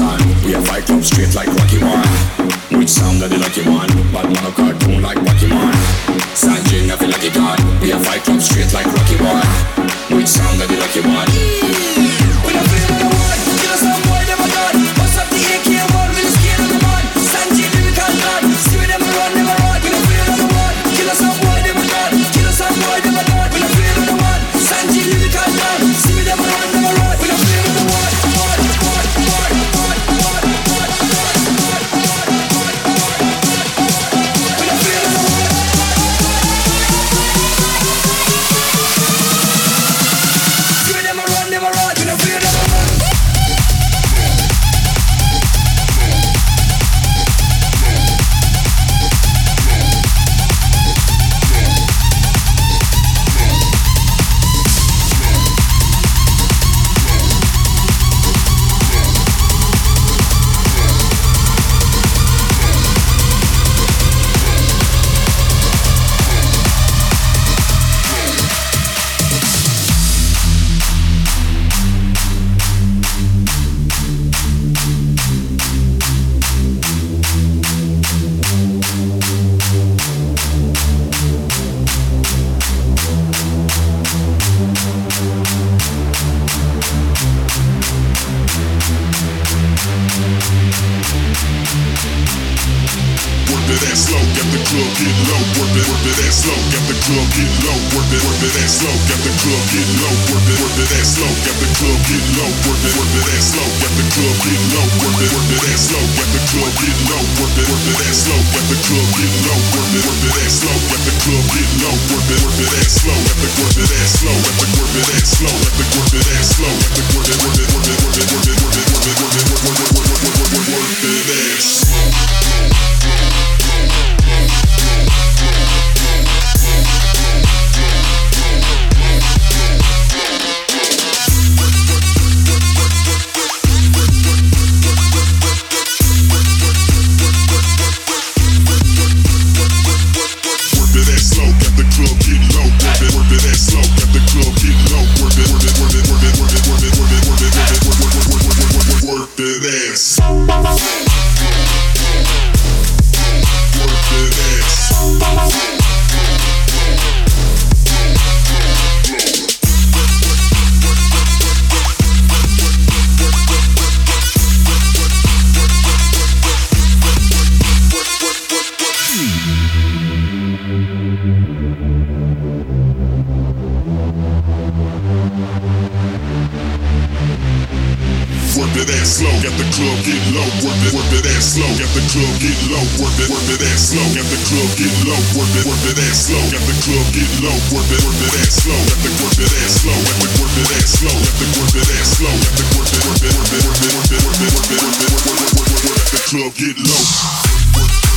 We are fight club straight like Rocky One. Which sound are the lucky one? But man a cartoon like Pokemon. Sanjay never lucky god. We are fight club straight like Rocky One. Which sound are the lucky one? Work it ass slow, got the club get low. Work it, work it ass slow, got the club get low. Work it, work it ass slow, got the club get low. Work it, work it ass slow, got the club get low. Work it, work it ass slow, got the club get low. Work it, work it ass slow, got the club get low. Work it, work it ass slow, got the club get low. Work it, work it ass slow. Club get low, work it, work it that slow. Got the work it that slow. Got the work it that slow. Got the work it that slow. Got the work it, work it, work it, work it, work it, work it, work it, work it, work it, work it, work it, work it, work it that slow. Club get low. Work it, work it that slow, got the club get low. Work it, work it that slow, got the club get low. Work it, work it that slow, got the club get low. Work it, work it that slow, got the work it that slow, got the work it that slow, got the work it that slow, got the work it, work it, work it, work it, work it, work it, work it, work it, work it, work it, work it, work it, work it, the club get low.